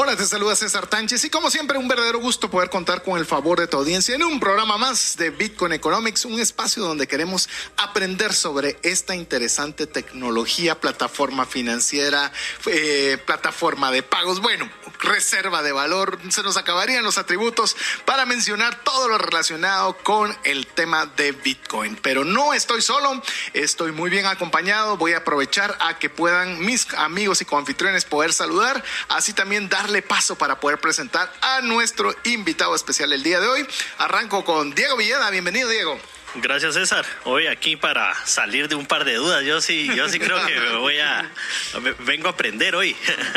Hola, te saluda César Tánchez y como siempre un verdadero gusto poder contar con el favor de tu audiencia en un programa más de Bitcoin Economics, un espacio donde queremos aprender sobre esta interesante tecnología, plataforma financiera, eh, plataforma de pagos, bueno, reserva de valor, se nos acabarían los atributos para mencionar todo lo relacionado con el tema de Bitcoin. Pero no estoy solo, estoy muy bien acompañado, voy a aprovechar a que puedan mis amigos y coanfitriones poder saludar, así también dar paso para poder presentar a nuestro invitado especial el día de hoy. Arranco con Diego Villeda. Bienvenido, Diego. Gracias César. Hoy aquí para salir de un par de dudas. Yo sí, yo sí creo que me voy a vengo a aprender hoy.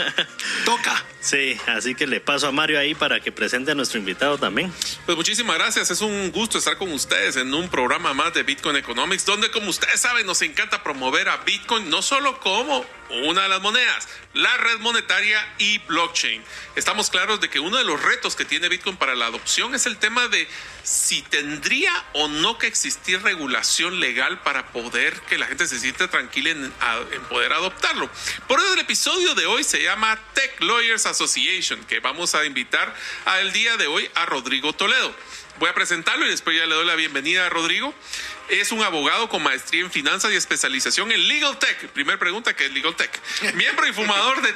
Toca. Sí, así que le paso a Mario ahí para que presente a nuestro invitado también. Pues muchísimas gracias. Es un gusto estar con ustedes en un programa más de Bitcoin Economics, donde como ustedes saben nos encanta promover a Bitcoin no solo como una de las monedas, la red monetaria y blockchain. Estamos claros de que uno de los retos que tiene Bitcoin para la adopción es el tema de si tendría o no que existir regulación legal para poder que la gente se sienta tranquila en, poder adoptarlo. Por eso el episodio de hoy se llama Tech Lawyers Association, que vamos a invitar al día de hoy a Rodrigo Toledo. Voy a presentarlo y después ya le doy la bienvenida a Rodrigo. Es un abogado con maestría en finanzas y especialización en Legal Tech. Primer pregunta, ¿qué es Legal Tech? Miembro y fumador de...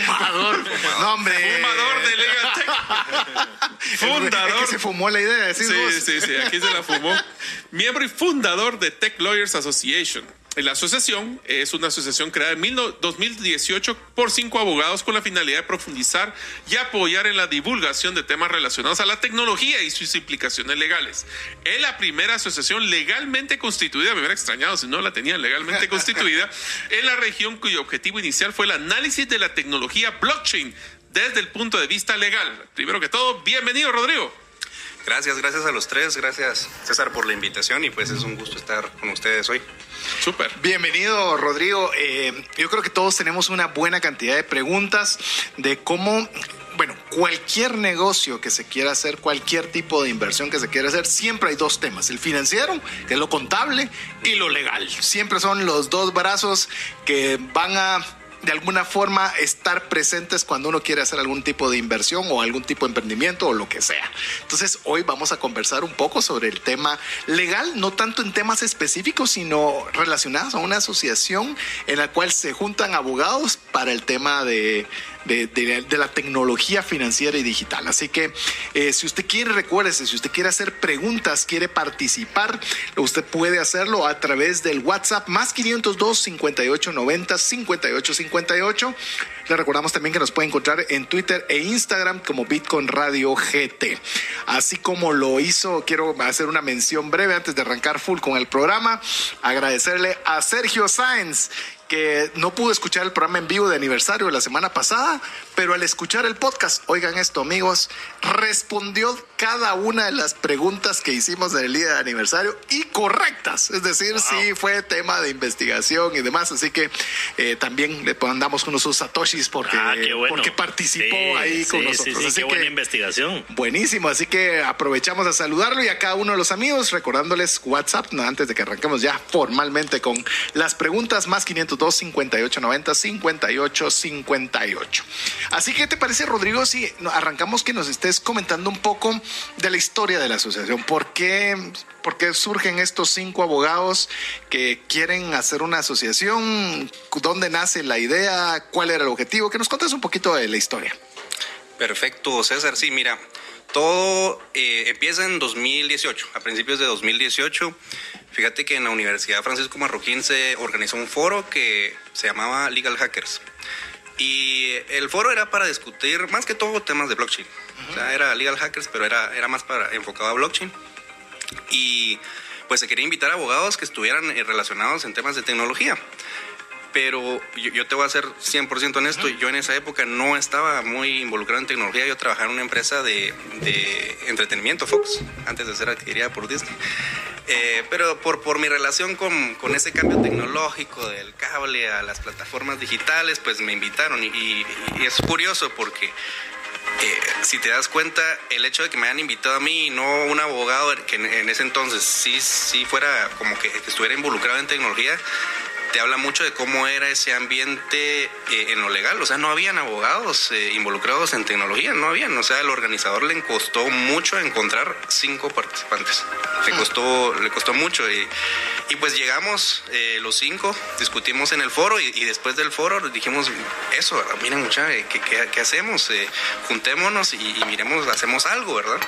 Fumador. No, hombre. Fumador de Legal Tech. Fundador. Es que se fumó la idea de decir Sí, sí, sí, aquí se la fumó. Miembro y fundador de Tech Lawyers Association la asociación es una asociación creada en 2018 por cinco abogados con la finalidad de profundizar y apoyar en la divulgación de temas relacionados a la tecnología y sus implicaciones legales. Es la primera asociación legalmente constituida, me hubiera extrañado si no la tenían legalmente constituida, en la región cuyo objetivo inicial fue el análisis de la tecnología blockchain desde el punto de vista legal. Primero que todo, bienvenido Rodrigo. Gracias, gracias a los tres, gracias César por la invitación y pues es un gusto estar con ustedes hoy. Súper. Bienvenido, Rodrigo. Eh, yo creo que todos tenemos una buena cantidad de preguntas de cómo bueno, cualquier negocio que se quiera hacer, cualquier tipo de inversión que se quiera hacer, siempre hay dos temas, el financiero, que es lo contable, y lo legal. Siempre son los dos brazos que van a de alguna forma estar presentes cuando uno quiere hacer algún tipo de inversión o algún tipo de emprendimiento o lo que sea. Entonces hoy vamos a conversar un poco sobre el tema legal, no tanto en temas específicos, sino relacionados a una asociación en la cual se juntan abogados para el tema de de, la tecnología financiera y digital. Así que eh, si usted quiere, recuérdese, si usted quiere hacer preguntas, quiere participar, usted puede hacerlo a través del WhatsApp más 502 5890 5858. Le recordamos también que nos puede encontrar en Twitter e Instagram como Bitcoin Radio GT. Así como lo hizo, quiero hacer una mención breve antes de arrancar full con el programa. Agradecerle a Sergio Sáenz que no pudo escuchar el programa en vivo de aniversario de la semana pasada, pero al escuchar el podcast, oigan esto amigos, respondió cada una de las preguntas que hicimos en el día de aniversario y correctas, es decir, sí fue tema de investigación y demás, así que eh, también le mandamos unos satoshis porque, ah, porque participó ahí con nosotros. así qué buena investigación. Buenísimo, así que aprovechamos a saludarlo y a cada uno de los amigos, recordándoles WhatsApp antes de que arranquemos ya formalmente con las preguntas más 500 2 58 90 58 58. Así que, ¿te parece, Rodrigo, si arrancamos que nos estés comentando un poco de la historia de la asociación? ¿Por qué, por qué surgen estos cinco abogados que quieren hacer una asociación? ¿Dónde nace la idea? ¿Cuál era el objetivo? Que nos contes un poquito de la historia. Perfecto, César. Sí, mira, todo eh, empieza en 2018, a principios de 2018. Fíjate que en la Universidad Francisco Marroquín se organizó un foro que se llamaba Legal Hackers. Y el foro era para discutir más que todo temas de blockchain. O sea, era Legal Hackers, pero era, era más para, enfocado a blockchain. Y pues se quería invitar a abogados que estuvieran eh, relacionados en temas de tecnología. pero yo, yo te voy a ser 100% honesto, yo en esa época no estaba muy involucrado en tecnología, yo trabajaba en una empresa de, de entretenimiento, Fox, antes de ser adquirida por Disney. Eh, pero por, por mi relación con, con, ese cambio tecnológico del cable a las plataformas digitales, pues me invitaron. Y, y, y es curioso porque eh, si te das cuenta, el hecho de que me hayan invitado a mí y no un abogado que en, ese entonces sí, sí fuera como que estuviera involucrado en tecnología, te habla mucho de cómo era ese ambiente eh, en lo legal. O sea, no habían abogados eh, involucrados en tecnología, no habían. O sea, al organizador le costó mucho encontrar cinco participantes. Le costó, le costó mucho. Y, y pues llegamos eh, los cinco, discutimos en el foro y, y, después del foro dijimos, eso, miren mucha, ¿qué, qué, qué hacemos? juntémonos y, y miremos, hacemos algo, ¿verdad?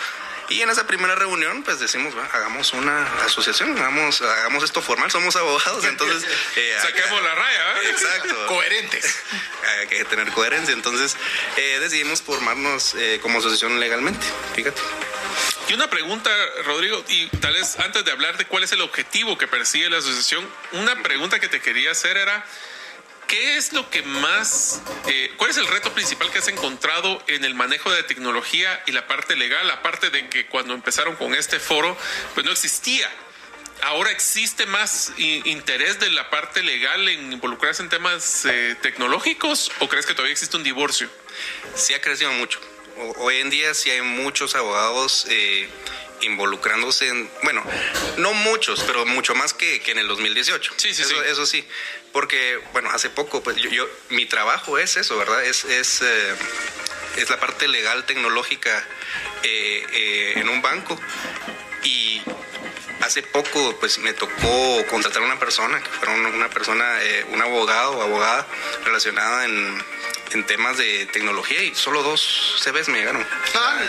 Y en esa primera reunión, pues decimos, hagamos una asociación, hagamos, hagamos esto formal, somos abogados, entonces... Eh, Saquemos la raya, ¿eh? Exacto. Coherentes. Hay que tener coherencia, entonces eh, decidimos formarnos eh, como asociación legalmente, fíjate. Y una pregunta, Rodrigo, y tal vez antes de hablar de cuál es el objetivo que persigue la asociación, una pregunta que te quería hacer era... ¿Qué es lo que más, eh, cuál es el reto principal que has encontrado en el manejo de tecnología y la parte legal, aparte de que cuando empezaron con este foro, pues no existía? ¿Ahora existe más interés de la parte legal en involucrarse en temas eh, tecnológicos o crees que todavía existe un divorcio? Sí ha crecido mucho. Hoy en día sí hay muchos abogados eh, involucrándose en, bueno, no muchos, pero mucho más que, que en el 2018. Sí, sí, eso, sí. Eso sí, porque, bueno, hace poco, pues yo, yo mi trabajo es eso, ¿verdad? Es, es, eh, es la parte legal tecnológica eh, eh, en un banco. Y hace poco, pues me tocó contratar a una persona, que fuera una, persona, eh, un abogado o abogada relacionada en, en, temas de tecnología y solo dos CVs me llegaron. Ah,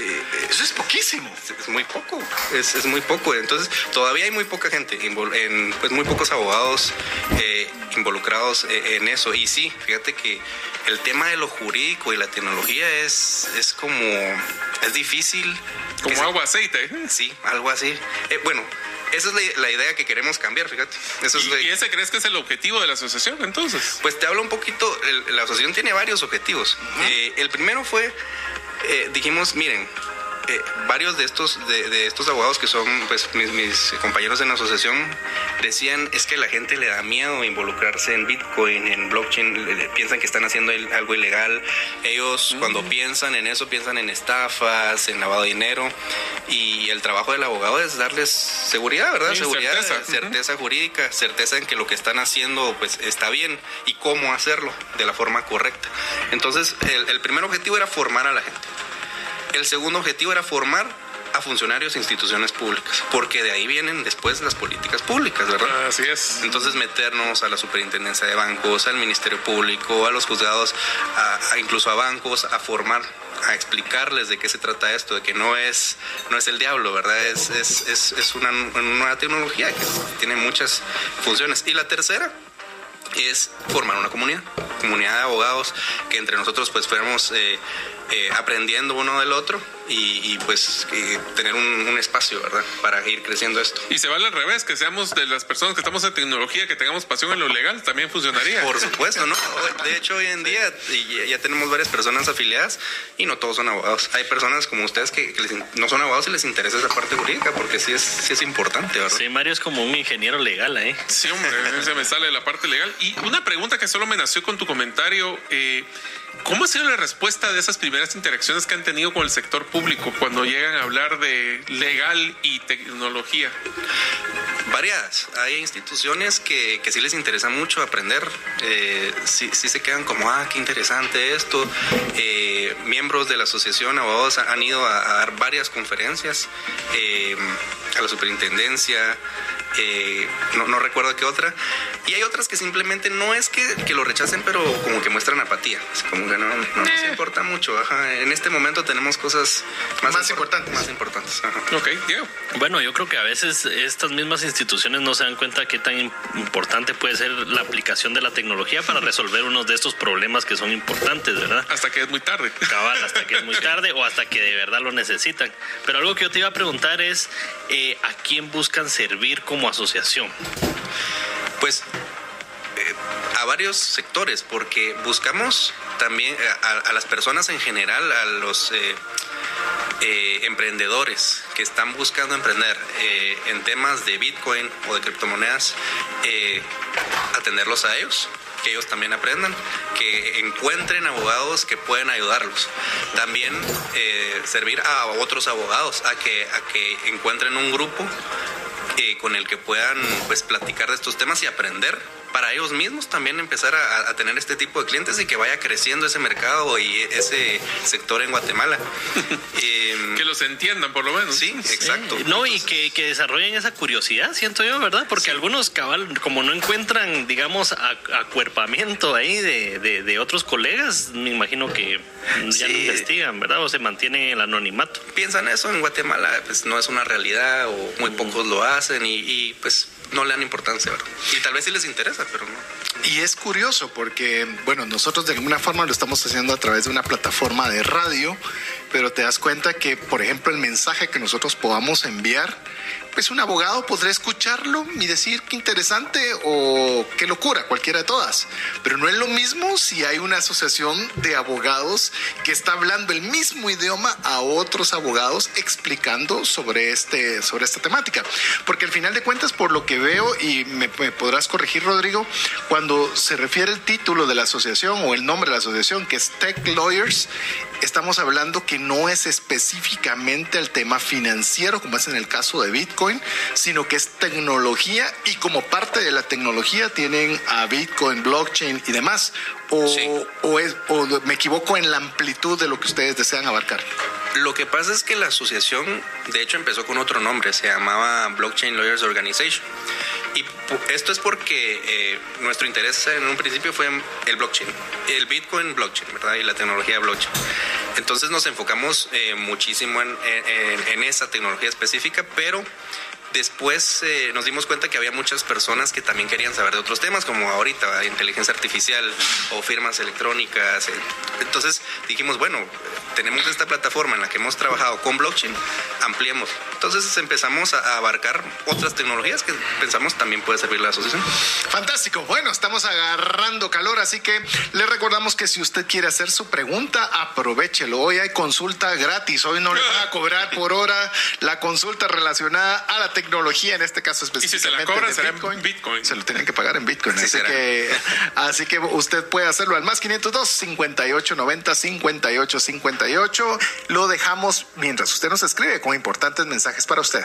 eh, eso es poquísimo. Es muy poco, es, es, muy poco. Entonces, todavía hay muy poca gente, en, pues muy pocos abogados eh, involucrados en eso. Y sí, fíjate que el tema de lo jurídico y la tecnología es, es como, es difícil. Como agua, aceite. Sí, algo así. Eh, bueno, esa es la, la, idea que queremos cambiar, fíjate. Eso ¿Y, es ¿Y, ese crees que es el objetivo de la asociación entonces? Pues te hablo un poquito, el, la asociación tiene varios objetivos. Uh -huh. eh, el primero fue, eh, dijimos, miren, eh, varios de estos, de, de, estos abogados que son pues, mis, mis, compañeros en la asociación decían es que la gente le da miedo involucrarse en Bitcoin, en blockchain, le, le, piensan que están haciendo algo ilegal. Ellos cuando piensan en eso piensan en estafas, en lavado de dinero y el trabajo del abogado es darles seguridad, ¿verdad? Sí, seguridad, certeza, certeza uh -huh. jurídica, certeza en que lo que están haciendo pues está bien y cómo hacerlo de la forma correcta. Entonces el, el primer objetivo era formar a la gente. El segundo objetivo era formar a funcionarios e instituciones públicas, porque de ahí vienen después las políticas públicas, ¿verdad? Así es. Entonces meternos a la superintendencia de bancos, al Ministerio Público, a los juzgados, a, a incluso a bancos, a formar a explicarles de qué se trata esto, de que no es, no es el diablo, ¿verdad? Es, es, es, es una, una nueva tecnología que tiene muchas funciones. Y la tercera, es formar una comunidad, comunidad de abogados que entre nosotros pues fuéramos eh, eh, aprendiendo uno del otro y, y pues eh, tener un, un, espacio, ¿verdad? Para ir creciendo esto. Y se vale al revés, que seamos de las personas que estamos en tecnología, que tengamos pasión en lo legal, también funcionaría. Por supuesto, ¿no? De hecho, hoy en día ya tenemos varias personas afiliadas y no todos son abogados. Hay personas como ustedes que, que les, no son abogados y les interesa esa parte jurídica porque sí es, sí es importante, ¿verdad? Sí, Mario es como un ingeniero legal, ¿eh? Sí, hombre, se me sale la parte legal. Y una pregunta que solo me nació con tu comentario, eh, ¿cómo ha sido la respuesta de esas primeras interacciones que han tenido con el sector público cuando llegan a hablar de legal y tecnología? Variadas. Hay instituciones que, sí les interesa mucho aprender, eh, sí, se quedan como, ah, qué interesante esto. Eh, miembros de la asociación abogados han ido a, a dar varias conferencias eh, a la superintendencia, eh, no, no, recuerdo qué otra. Y hay otras que simplemente no es que, que lo rechacen, pero como que muestran apatía. Es como que no, no nos eh. importa mucho. Ajá. En este momento tenemos cosas más, más importantes. Más importantes. Ajá. Ok, Diego. Bueno, yo creo que a veces estas mismas instituciones no se dan cuenta qué tan importante puede ser la aplicación de la tecnología para resolver unos de estos problemas que son importantes, ¿verdad? Hasta que es muy tarde. Cabal, hasta que es muy tarde o hasta que de verdad lo necesitan. Pero algo que yo te iba a preguntar es, eh, ¿a quién buscan servir como asociación? Pues eh, varios sectores, porque buscamos también a, las personas en general, a los eh, eh, emprendedores que están buscando emprender eh, en temas de Bitcoin o de criptomonedas, atenderlos a ellos que ellos también aprendan, que encuentren abogados que pueden ayudarlos. También servir a otros abogados a que, a que encuentren un grupo con el que puedan pues platicar de estos temas y aprender para ellos mismos también empezar a, tener este tipo de clientes y que vaya creciendo ese mercado y ese sector en Guatemala. Em, que los entiendan por lo menos. Sí, exacto. No, y que, desarrollen esa curiosidad, siento yo, ¿verdad? Porque algunos cabal, como no encuentran, digamos, acuerpamiento ahí de, otros colegas, me imagino que ya no investigan, ¿verdad? O se mantienen el anonimato. Piensan eso, en Guatemala pues no es una realidad o muy pocos lo hacen y, y pues no le dan importancia, ¿verdad? Y tal vez sí les interesa, pero no. Y es curioso porque, bueno, nosotros de alguna forma lo estamos haciendo a través de una plataforma de radio, pero te das cuenta que, por ejemplo, el mensaje que nosotros podamos enviar pues un abogado podrá escucharlo y decir qué interesante o qué locura, cualquiera de todas. Pero no es lo mismo si hay una asociación de abogados que está hablando el mismo idioma a otros abogados explicando sobre, este, sobre esta temática. Porque al final de cuentas, por lo que veo, y me, me podrás corregir, Rodrigo, cuando se refiere el título de la asociación o el nombre de la asociación, que es Tech Lawyers, estamos hablando que no es específicamente el tema financiero, como es en el caso de Bitcoin sino que es tecnología y como parte de la tecnología tienen a Bitcoin, blockchain y demás. O, es, o me equivoco en la amplitud de lo que ustedes desean abarcar. Lo que pasa es que la asociación, de hecho, empezó con otro nombre, se llamaba Blockchain Lawyers Organization. Y esto es porque eh, nuestro interés en un principio fue el blockchain, el Bitcoin blockchain, ¿verdad? Y la tecnología blockchain. Entonces nos enfocamos eh, muchísimo en, en, esa tecnología específica, pero Después eh, nos dimos cuenta que había muchas personas que también querían saber de otros temas, como ahorita inteligencia artificial o firmas electrónicas. Entonces dijimos, bueno, tenemos esta plataforma en la que hemos trabajado con blockchain, ampliemos. Entonces empezamos a abarcar otras tecnologías que pensamos también puede servir la asociación. Fantástico. Bueno, estamos agarrando calor, así que le recordamos que si usted quiere hacer su pregunta, aprovechelo. Hoy hay consulta gratis. Hoy no le van a cobrar por hora la consulta relacionada a la tecnología tecnología, en este caso específicamente. Y si se la cobran, será Bitcoin? Bitcoin. Se lo tienen que pagar en Bitcoin. así, que, así que usted puede hacerlo al más 502 58 90 58 58. Lo dejamos mientras usted nos escribe con importantes mensajes para usted.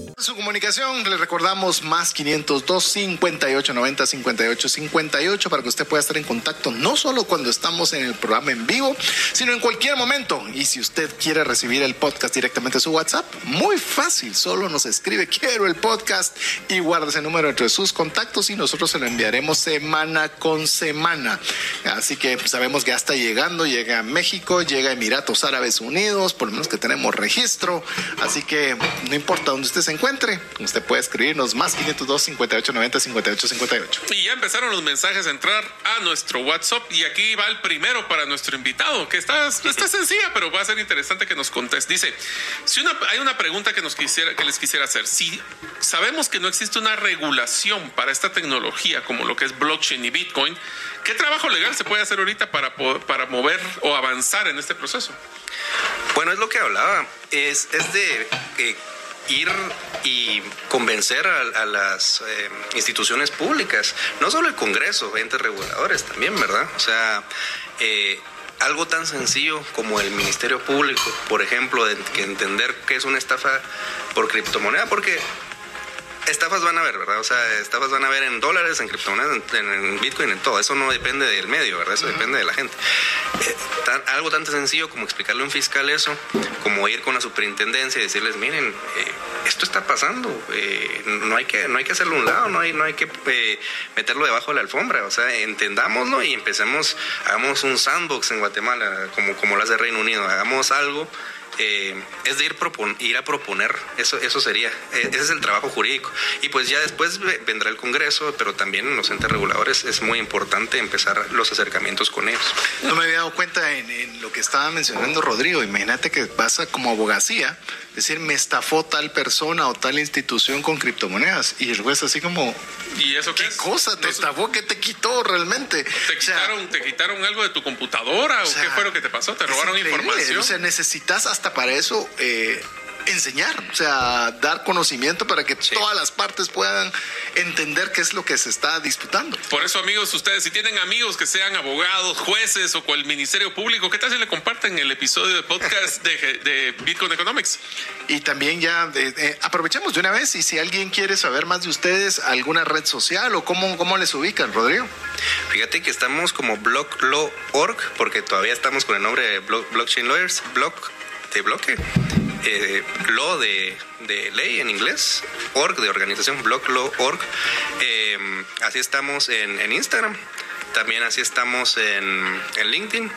su comunicación, le recordamos más 502 58 90 58 58 para que usted pueda estar en contacto no solo cuando estamos en el programa en vivo, sino en cualquier momento. Y si usted quiere recibir el podcast directamente a su WhatsApp, muy fácil, solo nos escribe quiero el podcast y guarda ese número entre sus contactos y nosotros se lo enviaremos semana con semana. Así que sabemos que ya está llegando, llega a México, llega a Emiratos Árabes Unidos, por lo menos que tenemos registro. Así que no importa dónde usted se encuentre encuentre, usted puede escribirnos más 502 58 90 58 58. Y ya empezaron los mensajes a entrar a nuestro WhatsApp y aquí va el primero para nuestro invitado, que está, está sencilla, pero va a ser interesante que nos conteste. Dice, si una, hay una pregunta que, nos quisiera, que les quisiera hacer. Si sabemos que no existe una regulación para esta tecnología como lo que es blockchain y Bitcoin, ¿qué trabajo legal se puede hacer ahorita para, para mover o avanzar en este proceso? Bueno, es lo que hablaba, es, es de eh, ir y convencer a, las eh, instituciones públicas, no solo el Congreso, entes reguladores también, ¿verdad? O sea, eh, algo tan sencillo como el Ministerio Público, por ejemplo, de que entender qué es una estafa por criptomoneda, porque estafas van a haber, ¿verdad? O sea, estafas van a haber en dólares, en criptomonedas, en, Bitcoin, en todo. Eso no depende del medio, ¿verdad? Eso depende de la gente. Eh, algo tan sencillo como explicarle a un fiscal eso, como ir con la superintendencia y decirles, miren, eh, esto está pasando, eh, no, hay que, no hay que hacerlo a un lado, no hay, no hay que meterlo debajo de la alfombra. O sea, entendámoslo y empecemos, hagamos un sandbox en Guatemala, como, como lo hace Reino Unido, hagamos algo eh, es de ir, ir a proponer, eso, eso sería, eh, ese es el trabajo jurídico. Y pues ya después vendrá el Congreso, pero también en los entes reguladores es muy importante empezar los acercamientos con ellos. No me había dado cuenta en, en lo que estaba mencionando Rodrigo, imagínate que pasa como abogacía decir, me estafó tal persona o tal institución con criptomonedas. Y el juez así como, ¿y eso qué, cosa te estafó? ¿Qué te quitó realmente? ¿Te quitaron, ¿Te quitaron algo de tu computadora o, qué fue lo que te pasó? ¿Te robaron información? O sea, necesitas hasta para eso... Eh, enseñar, o sea, dar conocimiento para que todas las partes puedan entender qué es lo que se está disputando. Por eso, amigos, ustedes, si tienen amigos que sean abogados, jueces o con el Ministerio Público, ¿qué tal si le comparten el episodio de podcast de, Bitcoin Economics? Y también ya aprovechemos de una vez y si alguien quiere saber más de ustedes, alguna red social o cómo, cómo les ubican, Rodrigo. Fíjate que estamos como blocklaw.org porque todavía estamos con el nombre de Blockchain Lawyers, Block de bloque eh, law de, ley en inglés, org de organización, blog law org. Eh, así estamos en, en, Instagram, también así estamos en, en LinkedIn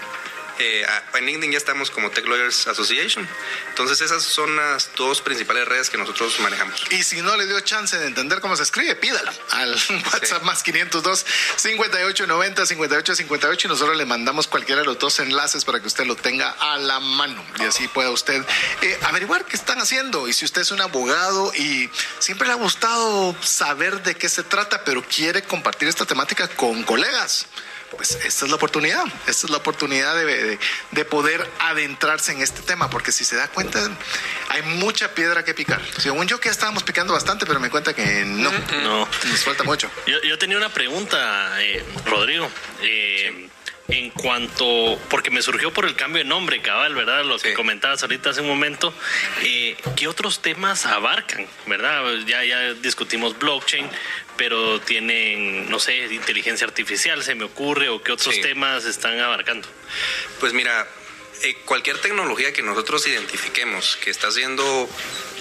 eh, en LinkedIn ya estamos como Tech Lawyers Association. Entonces esas son las dos principales redes que nosotros manejamos. Y si no le dio chance de entender cómo se escribe, pídalo al WhatsApp más 502 58 90 58 58 y nosotros le mandamos cualquiera de los dos enlaces para que usted lo tenga a la mano y así pueda usted eh, averiguar qué están haciendo. Y si usted es un abogado y siempre le ha gustado saber de qué se trata, pero quiere compartir esta temática con colegas pues esta es la oportunidad, esta es la oportunidad de, de, poder adentrarse en este tema, porque si se da cuenta, hay mucha piedra que picar. Según yo que estábamos picando bastante, pero me cuenta que no, no, nos falta mucho. Yo, yo tenía una pregunta, eh, Rodrigo. Eh, en cuanto, porque me surgió por el cambio de nombre, cabal, ¿verdad? Lo que comentabas ahorita hace un momento, eh, ¿qué otros temas abarcan, verdad? Ya, ya discutimos blockchain, pero tienen, no sé, inteligencia artificial, se me ocurre, o qué otros temas están abarcando. Pues mira, eh, cualquier tecnología que nosotros identifiquemos que está siendo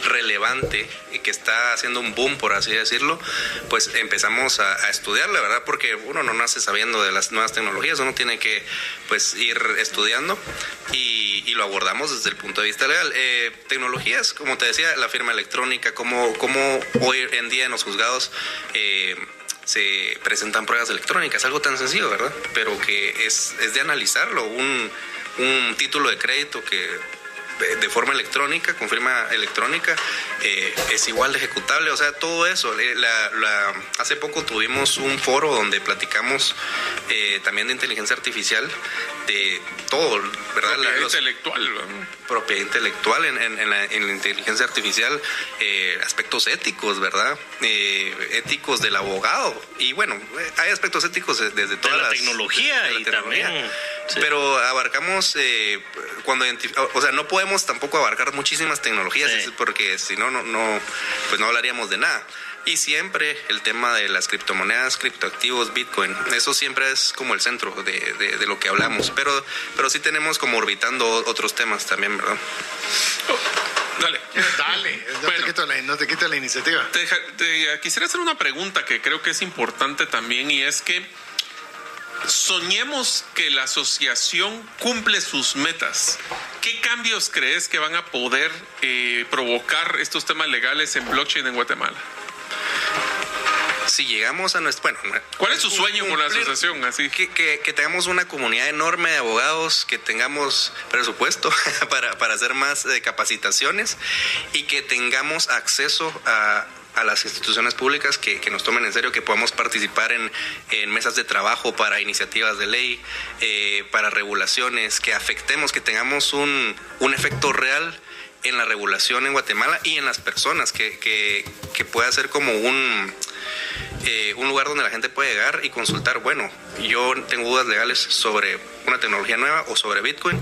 relevante y que está haciendo un boom, por así decirlo, pues empezamos a, estudiarla, ¿verdad? Porque uno no nace sabiendo de las nuevas tecnologías, uno tiene que pues ir estudiando y, lo abordamos desde el punto de vista legal. Eh, tecnologías, como te decía, la firma electrónica, como, como hoy en día en los juzgados eh, se presentan pruebas electrónicas, algo tan sencillo, ¿verdad? Pero que es, es de analizarlo, un título de crédito que de forma electrónica, con firma electrónica, eh, es igual de ejecutable. O sea, todo eso. Eh, la, hace poco tuvimos un foro donde platicamos eh, también de inteligencia artificial, de todo, ¿verdad? Propiedad intelectual. Propiedad intelectual en, la, inteligencia artificial, aspectos éticos, ¿verdad? éticos del abogado. Y bueno, hay aspectos éticos desde toda la tecnología y también pero abarcamos, eh, cuando o sea, no podemos tampoco abarcar muchísimas tecnologías, porque si no, no, pues no hablaríamos de nada. Y siempre el tema de las criptomonedas, criptoactivos, Bitcoin, eso siempre es como el centro de, lo que hablamos. Pero, pero sí tenemos como orbitando otros temas también, ¿verdad? dale. Dale, no, te quito la, iniciativa. quisiera hacer una pregunta que creo que es importante también y es que soñemos que la asociación cumple sus metas. ¿qué cambios crees que van a poder eh, provocar estos temas legales en blockchain en Guatemala? si llegamos a nuestro... Bueno, ¿cuál es su sueño con la asociación? Así que, que, tengamos una comunidad enorme de abogados, que tengamos presupuesto para, para hacer más eh, capacitaciones y que tengamos acceso a, a las instituciones públicas que, que, nos tomen en serio, que podamos participar en, en mesas de trabajo para iniciativas de ley, eh, para regulaciones, que afectemos, que tengamos un, un efecto real en la regulación en Guatemala y en las personas, que, que, que pueda ser como un eh, un lugar donde la gente puede llegar y consultar, bueno, yo tengo dudas legales sobre una tecnología nueva o sobre Bitcoin,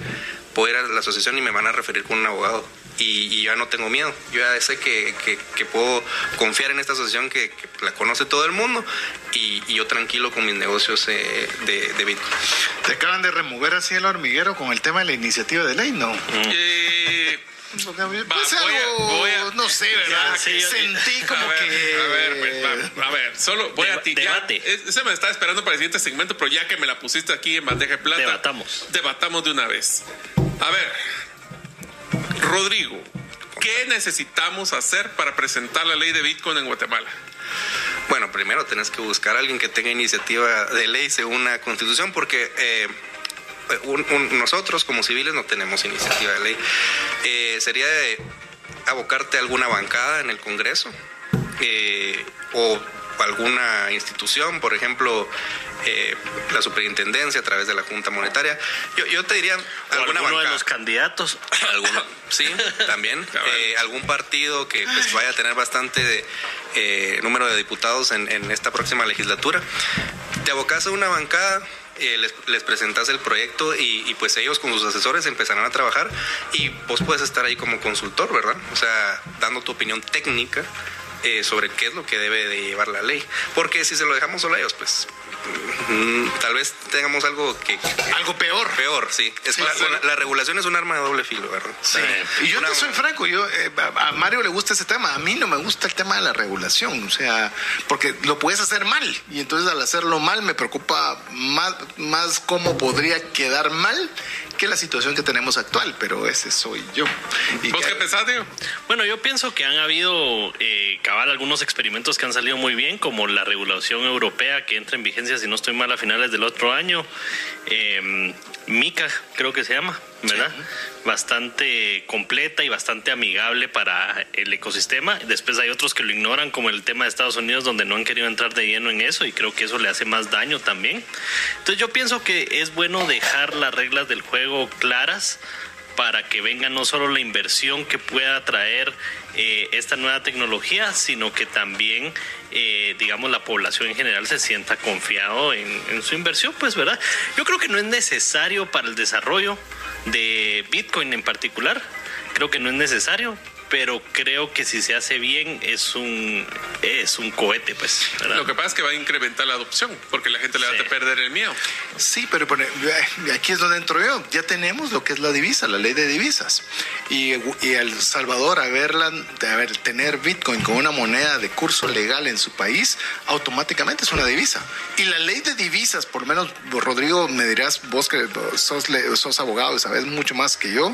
puedo ir a la asociación y me van a referir con un abogado. Y, ya no tengo miedo. Yo ya sé que, que, puedo confiar en esta asociación que, la conoce todo el mundo y, yo tranquilo con mis negocios eh, de, de, Bitcoin. ¿Te acaban de remover así el hormiguero con el tema de la iniciativa de ley? No. Eh, pues voy a, no sé, ¿verdad? Sentí como que. A ver, pues, a ver, solo voy a ti. Debate. ese me estaba esperando para el siguiente segmento, pero ya que me la pusiste aquí en bandeja de plata. Debatamos. Debatamos de una vez. A ver, Rodrigo, ¿qué necesitamos hacer para presentar la ley de Bitcoin en Guatemala? Bueno, primero tenés que buscar a alguien que tenga iniciativa de ley según la constitución, porque eh, nosotros como civiles no tenemos iniciativa de ley. Eh, sería abocarte a alguna bancada en el Congreso eh, o alguna institución, por ejemplo, eh, la superintendencia a través de la Junta Monetaria. Yo, te diría alguna de los candidatos. sí, también. algún partido que pues, vaya a tener bastante número de diputados en, en esta próxima legislatura. Te abocas a una bancada eh, les, les, presentas el proyecto y, pues ellos con sus asesores empezarán a trabajar y vos puedes estar ahí como consultor, ¿verdad? O sea, dando tu opinión técnica eh, sobre qué es lo que debe de llevar la ley. Porque si se lo dejamos solo a ellos, pues tal vez tengamos algo que, algo peor. Peor sí, es la, regulación es un arma de doble filo verdad sí. y yo te soy franco yo eh, a Mario le gusta ese tema a mí no me gusta el tema de la regulación o sea porque lo puedes hacer mal y entonces al hacerlo mal me preocupa más más cómo podría quedar mal que la situación que tenemos actual, pero ese soy yo. ¿Vos qué pensás, Diego? Bueno, yo pienso que han habido, eh, cabal, algunos experimentos que han salido muy bien, como la regulación europea que entra en vigencia, si no estoy mal, a finales del otro año. Eh, Mica, creo que se llama, ¿verdad? Bastante completa y bastante amigable para el ecosistema. Después hay otros que lo ignoran, como el tema de Estados Unidos, donde no han querido entrar de lleno en eso y creo que eso le hace más daño también. Entonces yo pienso que es bueno dejar las reglas del juego claras para que venga no solo la inversión que pueda traer eh, esta nueva tecnología, sino que también, eh, digamos, la población en general se sienta confiado en, su inversión, pues, ¿verdad? Yo creo que no es necesario para el desarrollo de Bitcoin en particular, creo que no es necesario, pero creo que si se hace bien es un es un cohete, pues. Lo que pasa es que va a incrementar la adopción, porque la gente le va a perder el miedo. Sí, pero, aquí es donde entro yo. Ya tenemos lo que es la divisa, la ley de divisas. Y, y El Salvador, a verla, a ver, tener Bitcoin como una moneda de curso legal en su país, automáticamente es una divisa. Y la ley de divisas, por lo menos, Rodrigo, me dirás, vos que sos, sos abogado y sabes mucho más que yo,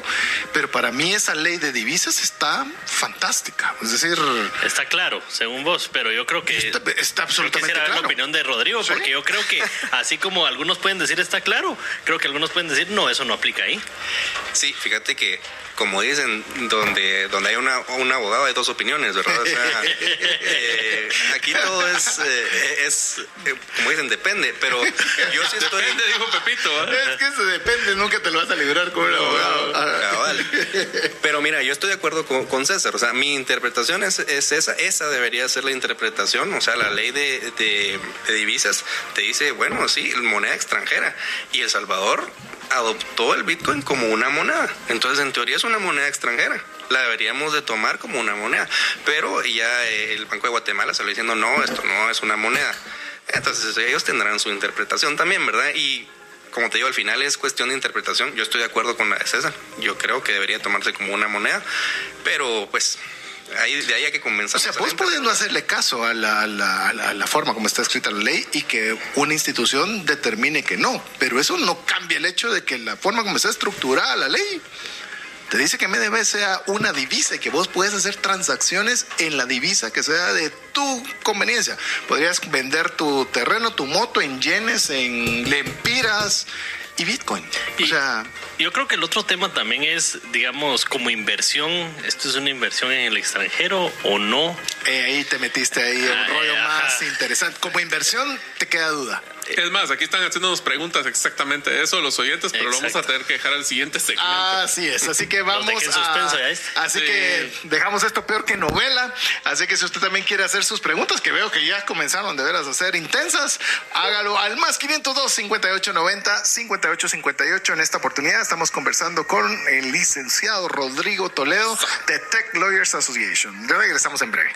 pero para mí esa ley de divisas está fantástica. Es decir, está claro, según vos, pero yo creo que está, absolutamente claro. la opinión de Rodrigo, porque yo creo que así como algunos pueden decir está claro, creo que algunos pueden decir no, eso no aplica ahí. Sí, fíjate que como dicen, donde, donde hay una, un abogado hay dos opiniones, ¿verdad? O sea, eh, aquí todo es, eh, es eh, como dicen, depende, pero yo sí estoy... Depende, dijo Pepito. Es que se depende, nunca te lo vas a librar con un abogado. Pero mira, yo estoy de acuerdo con, César, o sea, mi interpretación es, es, esa, esa debería ser la interpretación, o sea, la ley de, de, de divisas te dice, bueno, sí, moneda extranjera, y El Salvador adoptó el Bitcoin como una moneda. Entonces, en teoría es una moneda extranjera. La deberíamos de tomar como una moneda. Pero ya el Banco de Guatemala salió diciendo, no, esto no es una moneda. Entonces, ellos tendrán su interpretación también, ¿verdad? Y como te digo, al final es cuestión de interpretación. Yo estoy de acuerdo con la de César. Yo creo que debería tomarse como una moneda. Pero, pues, Ahí, de ahí hay que comenzar. O sea, vos pudiendo hacerle caso a la, forma como está escrita la ley y que una institución determine que no, pero eso no cambia el hecho de que la forma como está estructurada la ley te dice que MDB sea una divisa y que vos puedes hacer transacciones en la divisa que sea de tu conveniencia. Podrías vender tu terreno, tu moto en yenes, en lempiras y Bitcoin. Y- o sea, Yo creo que el otro tema también es, digamos, como inversión, ¿esto es una inversión en el extranjero o no? eh, ahí te metiste ahí en un rollo ajá. más interesante. Como inversión, te queda duda. Es más, aquí están haciéndonos preguntas exactamente de eso los oyentes, pero lo vamos a tener que dejar al siguiente segmento. Así es, así que vamos suspenso, a... ya. Así Sí. que dejamos esto peor que novela. Así que si usted también quiere hacer sus preguntas, que veo que ya comenzaron de veras a ser intensas, hágalo al más 502 5890 5858. En esta oportunidad estamos conversando con el licenciado Rodrigo Toledo de Tech Lawyers Association. Regresamos en breve.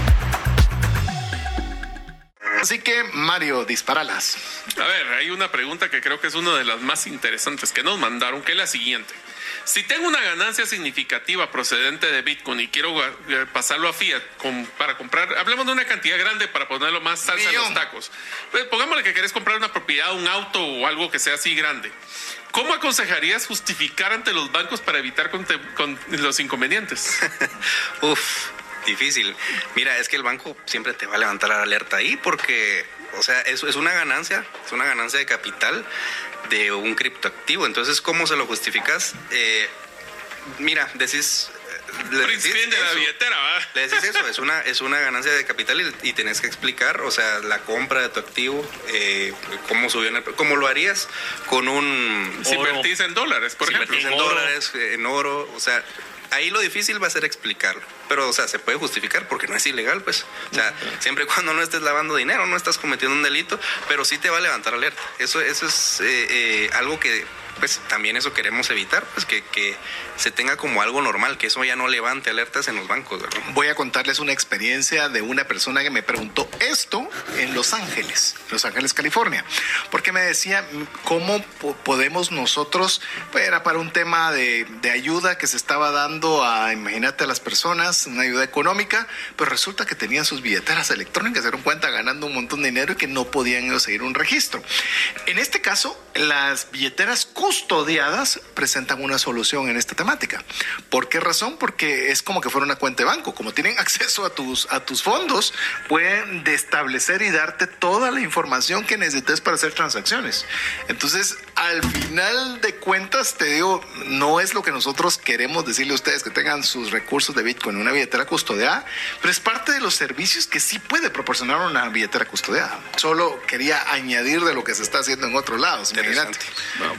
Así que, Mario, disparalas. A ver, hay una pregunta que creo que es una de las más interesantes que nos mandaron, que es la siguiente. Si tengo una ganancia significativa procedente de Bitcoin y quiero eh, pasarlo a Fiat con- para comprar, hablemos de una cantidad grande para ponerlo más salsa en los Millón. tacos. Pues, pongámosle que querés comprar una propiedad, un auto o algo que sea así grande. ¿Cómo aconsejarías justificar ante los bancos para evitar con- con los inconvenientes? Uf, difícil. Mira, es que el banco siempre te va a levantar la alerta ahí porque, o sea, es, es una ganancia, es una ganancia de capital de un criptoactivo. Entonces, ¿cómo se lo justificas? Eh, mira, decís... eh, le decís de la billetera, ¿va? Le decís eso, es una, es una ganancia de capital y, y tenés que explicar, o sea, la compra de tu activo, eh, cómo subió en el, cómo lo harías con un Si Oro. invertís en dólares, por si ejemplo. invertís en En dólares, eh, en oro, o sea, ahí lo difícil va a ser explicarlo. Pero, o sea, se puede justificar porque no es ilegal, pues. O sea, siempre y cuando no estés lavando dinero, no estás cometiendo un delito, pero sí te va a levantar alerta. Eso, eso es eh, eh, algo que, pues, también eso queremos evitar, pues, que, que se tenga como algo normal, que eso ya no levante alertas en los bancos, ¿verdad? Voy a contarles una experiencia de una persona que me preguntó esto en Los Ángeles, Los Ángeles, California, porque me decía cómo po- podemos nosotros, pues, era para un tema de, de ayuda que se estaba dando a, imagínate, a las personas, una ayuda económica, pero resulta que tenían sus billeteras electrónicas, se dieron cuenta ganando un montón de dinero y que no podían seguir un registro. En este caso, las billeteras custodiadas presentan una solución en esta temática. ¿Por qué razón? Porque es como que fuera una cuenta de banco. Como tienen acceso a tus, a tus fondos, pueden establecer y darte toda la información que necesites para hacer transacciones. Entonces, al final de cuentas, te digo, no es lo que nosotros queremos decirle a ustedes que tengan sus recursos de Bitcoin en billetera custodiada, pero es parte de los servicios que sí puede proporcionar una billetera custodiada. Solo quería añadir de lo que se está haciendo en otros lados.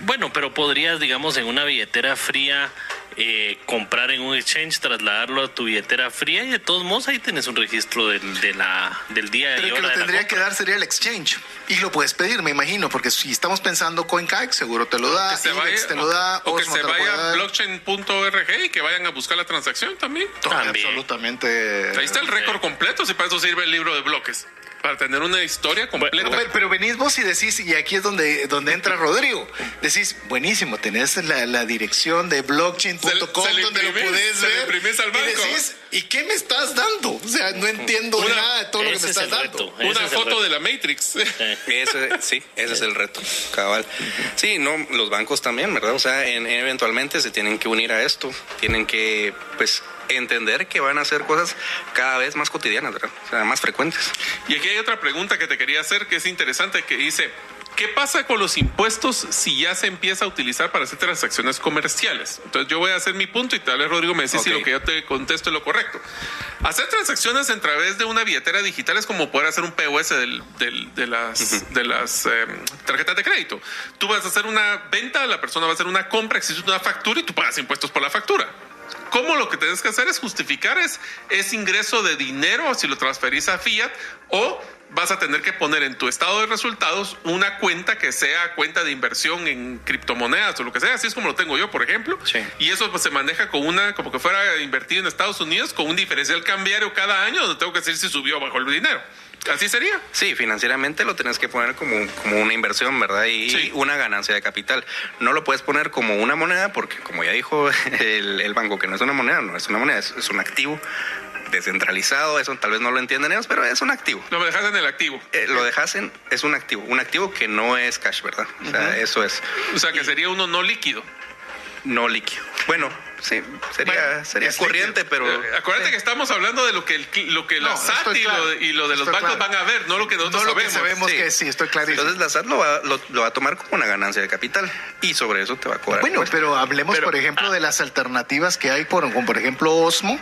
Bueno, pero podrías, digamos, en una billetera fría eh, comprar en un exchange, trasladarlo a tu billetera fría y de todos modos ahí tienes un registro del, de la, del día Pero y que lo de la tendría que dar sería el exchange. Y lo puedes pedir, me imagino, porque si estamos pensando CoinKite, seguro te lo da, que se vaya, te lo da, o que Osmo se vaya a blockchain.org y que vayan a buscar la transacción también. También. Absolutamente. Ahí está el récord completo, si para eso sirve el libro de bloques. Para tener una historia completa. Pero, pero venís vos y decís, y aquí es donde, donde entra Rodrigo, decís, buenísimo, tenés la, la dirección de blockchain.com donde lo podés se le ver. al y banco. decís, ¿y qué me estás dando? O sea, no entiendo Una- nada de todo lo que me es estás el dando. Una es foto de la Matrix. Ese, sí, ese es el reto, cabal. Sí, no, los bancos también, ¿verdad? O sea, en- eventualmente se tienen que unir a esto, tienen que, pues, entender que van a hacer cosas cada vez más cotidianas, ¿verdad? O sea, más frecuentes. Y aquí hay otra pregunta que te quería hacer que es interesante, que dice, ¿qué pasa con los impuestos si ya se empieza a utilizar para hacer transacciones comerciales? Entonces yo voy a hacer mi punto y tal vez Rodrigo me decís si lo que yo te contesto es lo correcto. Hacer transacciones a través de una billetera digital es como poder hacer un POS del- del- de las, de las eh, tarjetas de crédito. Tú vas a hacer una venta, la persona va a hacer una compra, existe una factura y tú pagas impuestos por la factura. ¿Cómo lo que tienes que hacer es justificar es, ese ingreso de dinero si lo transferís a Fiat o vas a tener que poner en tu estado de resultados una cuenta que sea cuenta de inversión en criptomonedas o lo que sea, así es como lo tengo yo, por ejemplo. Sí. Y eso pues, se maneja con una, como que fuera invertido en Estados Unidos, con un diferencial cambiario cada año donde tengo que decir si subió o bajó el dinero. Así sería. Sí, financieramente lo tenés que poner como, como una inversión, ¿verdad? Y Sí. una ganancia de capital. No lo puedes poner como una moneda porque, como ya dijo el, el banco, que no es una moneda, no es una moneda, es, es un activo descentralizado. Eso tal vez no lo entienden ellos, pero es un activo. Lo dejas en el activo. Eh, lo dejas en, es un activo, un activo que no es cash, ¿verdad? O sea, eso es O sea, que sería uno no líquido. no líquido. Bueno, sí, sería, Bueno, sería es corriente, pero Eh, acuérdate que estamos hablando de lo que, el, lo que la No, SAT y, claro. lo, y lo de los Estoy bancos claro. van a ver, no lo que nosotros No lo que sabemos. sabemos Sí. que sí, estoy clarísimo. entonces la SAT lo va, lo, lo va a tomar como una ganancia de capital y sobre eso te va a cobrar. Bueno, pero hablemos, Pero- por ejemplo, de las alternativas que hay, por, como por ejemplo Osmo,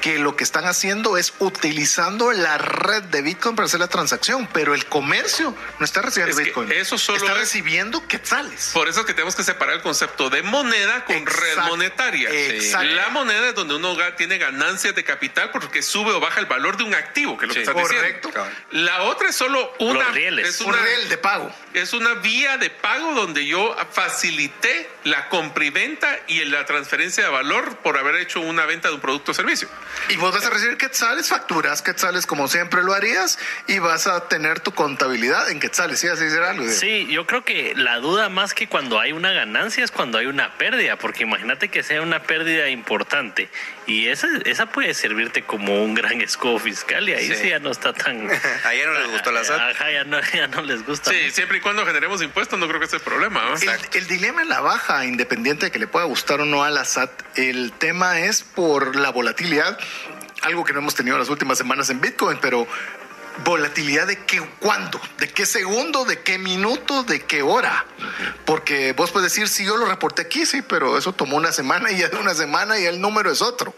que lo que están haciendo es utilizando la red de Bitcoin para hacer la transacción, pero el comercio no está recibiendo Es que Bitcoin. eso solo está es- recibiendo quetzales. Por eso es que tenemos que separar el concepto de moneda con red monetaria. Exacto. La moneda es donde uno ga- tiene ganancias de capital porque sube o baja el valor de un activo, que es lo que estás Correcto. diciendo. La otra es solo una, Los rieles. es Un una, riel de pago. es una vía de pago donde yo facilité la compra y venta y la transferencia de valor por haber hecho una venta de un producto o servicio. Y vos vas a recibir quetzales, facturas quetzales como siempre lo harías y vas a tener tu contabilidad en quetzales. ¿Sí? Así será. Sí, yo creo que la duda más que cuando hay una ganancia es cuando hay una pérdida, porque imagínate que sea una pérdida importante y esa, esa puede servirte como un gran escudo fiscal y ahí sí, Sí. ya no está tan... A ella no les gustó la SAT. Ajá, ya no, ya no les gusta. Sí, mucho. siempre y cuando generemos impuestos, no creo que sea el problema. ¿no? El, el dilema en la baja, independiente de que le pueda gustar o no a la SAT, el tema es por la volatilidad, algo que no hemos tenido las últimas semanas en Bitcoin, pero volatilidad de qué, cuándo, de qué segundo, de qué minuto, de qué hora. Porque vos puedes decir, si yo lo reporté aquí, sí, pero eso tomó una semana y ya de una semana y el número es otro.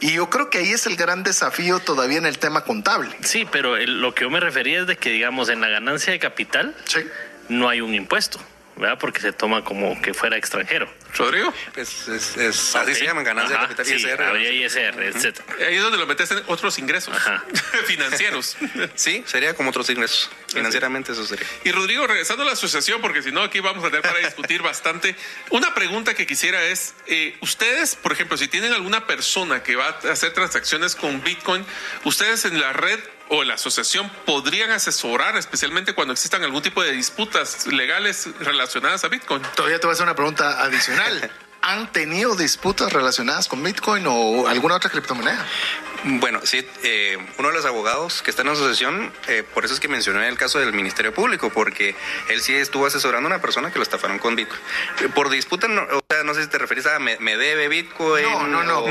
Y yo creo que ahí es el gran desafío todavía en el tema contable. Sí, pero el- lo que yo me refería es de que, digamos, en la ganancia de capital Sí. no hay un impuesto, ¿verdad? Porque se toma como que fuera extranjero. Rodrigo, Es- es- es- así se llaman ganancias Ajá, de capital sí, ISR. habría ISR, etcétera. ahí es donde lo metes en otros ingresos Ajá. financieros. Sí, sería como otros ingresos. Financieramente eso sería. Y Rodrigo, regresando a la asociación, porque si no aquí vamos a tener para discutir bastante. Una pregunta que quisiera es, eh, ustedes, por ejemplo, si tienen alguna persona que va a hacer transacciones con Bitcoin, ustedes en la red o la asociación podrían asesorar, especialmente cuando existan algún tipo de disputas legales relacionadas a Bitcoin. Todavía te voy a hacer una pregunta adicional. ¿Han tenido disputas relacionadas con Bitcoin o alguna otra criptomoneda? Bueno, sí, eh, uno de los abogados que está en la asociación, eh, por eso es que mencioné el caso del Ministerio Público, porque él sí estuvo asesorando a una persona que lo estafaron con Bitcoin. Eh, Por disputa, no, o sea, no sé si te refieres a me, me debe Bitcoin. No, no, no. o-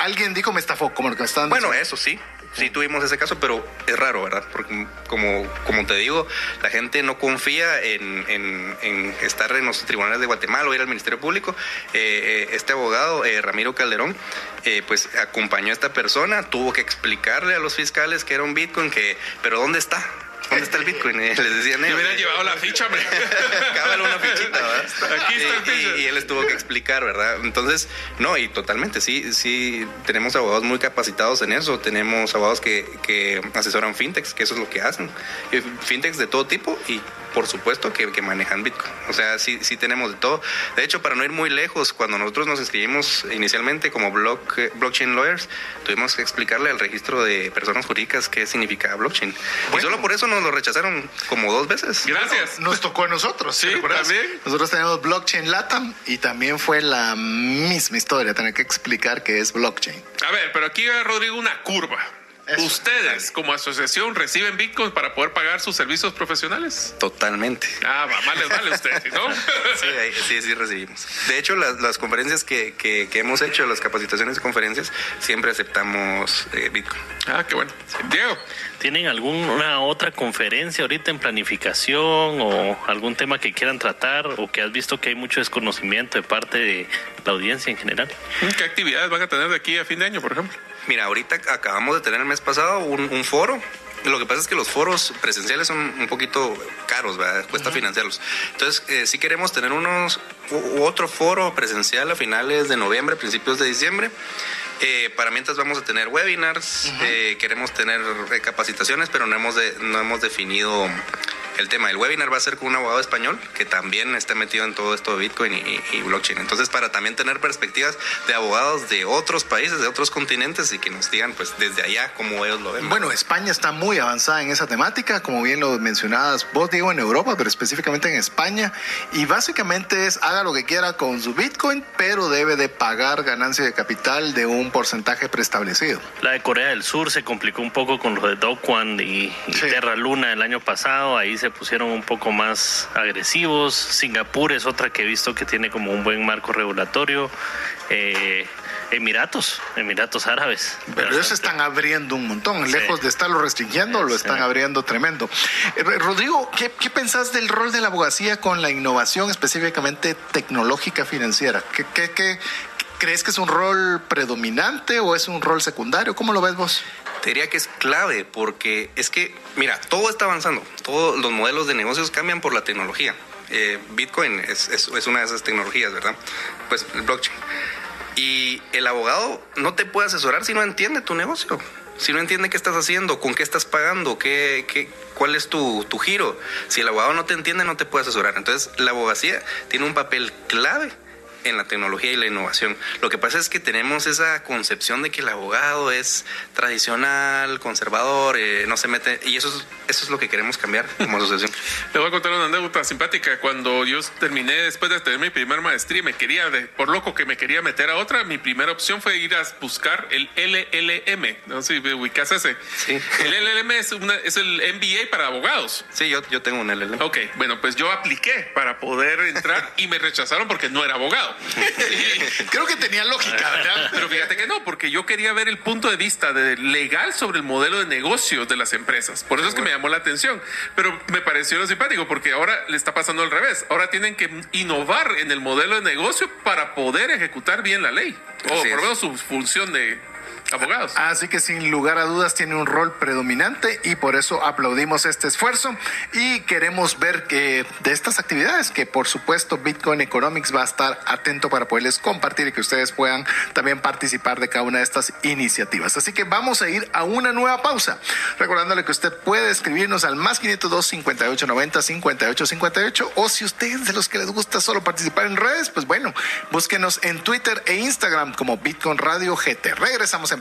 alguien dijo me estafó, como lo que están Bueno, eso sí, sí tuvimos ese caso, pero es raro, ¿verdad? Porque como, como te digo, la gente no confía en, en- en estar en los tribunales de Guatemala o ir al Ministerio Público. Eh, eh, este abogado, eh, Ramiro Calderón, eh, pues acompañó a esta persona, tuvo que explicarle a los fiscales que era un Bitcoin, que, pero ¿dónde está? ¿Dónde está el Bitcoin? Eh, les decían ellos. hubieran llevado la ficha, hombre. Cábalo una fichita, ¿verdad? Aquí está el. Y, él les tuvo que explicar, ¿verdad? Entonces, no, y totalmente, sí, sí, tenemos abogados muy capacitados en eso. Tenemos abogados que, que asesoran fintechs, que eso es lo que hacen. Eh, Fintechs de todo tipo y por supuesto, que, que manejan Bitcoin. O sea, sí, sí tenemos de todo. De hecho, para no ir muy lejos, cuando nosotros nos inscribimos inicialmente como block, blockchain lawyers, tuvimos que explicarle al registro de personas jurídicas qué significa blockchain. Y solo por eso nos lo rechazaron como dos veces. Gracias. Nos tocó a nosotros. Sí, también. Nosotros tenemos blockchain LATAM y también fue la misma historia, tener que explicar qué es blockchain. A ver, pero aquí Rodrigo una curva. Eso, ¿Ustedes, como asociación, reciben Bitcoin para poder pagar sus servicios profesionales? Totalmente. Ah, va, mal les vale a ustedes, ¿no? Sí, sí, sí recibimos. De hecho, las, las conferencias que, que- que hemos hecho, las capacitaciones y conferencias, siempre aceptamos eh, Bitcoin. Ah, qué bueno. Diego. ¿Tienen alguna otra conferencia ahorita en planificación o algún tema que quieran tratar o que has visto que hay mucho desconocimiento de parte de la audiencia en general? ¿Qué actividades van a tener de aquí a fin de año, por ejemplo? Mira, ahorita acabamos de tener el mes pasado un, un foro. Lo que pasa es que los foros presenciales son un poquito caros, ¿verdad? Cuesta financiarlos. Entonces, eh, sí queremos tener unos u- u otro foro presencial a finales de noviembre, principios de diciembre. Eh, para mientras vamos a tener webinars, eh, queremos tener eh, capacitaciones, pero no hemos, de- no hemos definido el tema. El webinar va a ser con un abogado español que también está metido en todo esto de Bitcoin y, y blockchain. Entonces, para también tener perspectivas de abogados de otros países, de otros continentes y que nos digan, pues, desde allá cómo ellos lo ven. Bueno, España está muy avanzada en esa temática, como bien lo mencionabas vos, Diego, en Europa, pero específicamente en España. Y básicamente es haga lo que quiera con su Bitcoin, pero debe de pagar ganancia de capital de un porcentaje preestablecido. La de Corea del Sur se complicó un poco con lo de Dokwan y, y Sí. Terra Luna el año pasado. Ahí se pusieron un poco más agresivos. Singapur es otra que he visto que tiene como un buen marco regulatorio. Eh, Emiratos, Emiratos Árabes. Pero ellos están abriendo un montón, Sí. lejos de estarlo restringiendo, lo están abriendo tremendo. Eh, Rodrigo, ¿qué, ¿qué pensás del rol de la abogacía con la innovación específicamente tecnológica financiera? ¿Qué, qué, qué- crees que es un rol predominante o es un rol secundario? ¿Cómo lo ves vos? Te diría que es clave porque es que, mira, todo está avanzando. Todos los modelos de negocios cambian por la tecnología. Eh, Bitcoin es, es- es una de esas tecnologías, ¿verdad? Pues el blockchain. Y el abogado no te puede asesorar si no entiende tu negocio. Si no entiende qué estás haciendo, con qué estás pagando, qué, qué, cuál es tu, tu giro. Si el abogado no te entiende, no te puede asesorar. Entonces, la abogacía tiene un papel clave en la tecnología y la innovación. Lo que pasa es que tenemos esa concepción de que el abogado es tradicional, conservador, eh, no se mete, y eso es, eso es lo que queremos cambiar como asociación. Le voy a contar una anécdota simpática. Cuando yo terminé, después de tener mi primer maestría, y me quería, de- por loco que me quería meter a otra, mi primera opción fue ir a buscar el LLM. No sé si ubicas ese. Sí. El LLM es, una- es el MBA para abogados. Sí, yo, yo tengo un LLM. Ok, bueno, pues yo apliqué para poder entrar y me rechazaron porque no era abogado. Creo que tenía lógica, ¿verdad? pero fíjate que no, porque yo quería ver el punto de vista de legal sobre el modelo de negocios de las empresas. Por eso es que me llamó la atención. Pero me pareció lo simpático, porque ahora le está pasando al revés. Ahora tienen que innovar en el modelo de negocio para poder ejecutar bien la ley. O Así por lo menos su función de abogados. Así que sin lugar a dudas tiene un rol predominante y por eso aplaudimos este esfuerzo y queremos ver que de estas actividades que por supuesto Bitcoin Economics va a estar atento para poderles compartir y que ustedes puedan también participar de cada una de estas iniciativas. Así que vamos a ir a una nueva pausa. Recordándole que usted puede escribirnos al más 502 58 90 58 58 o si usted es de los que les gusta solo participar en redes, pues bueno, búsquenos en Twitter e Instagram como Bitcoin Radio GT. Regresamos en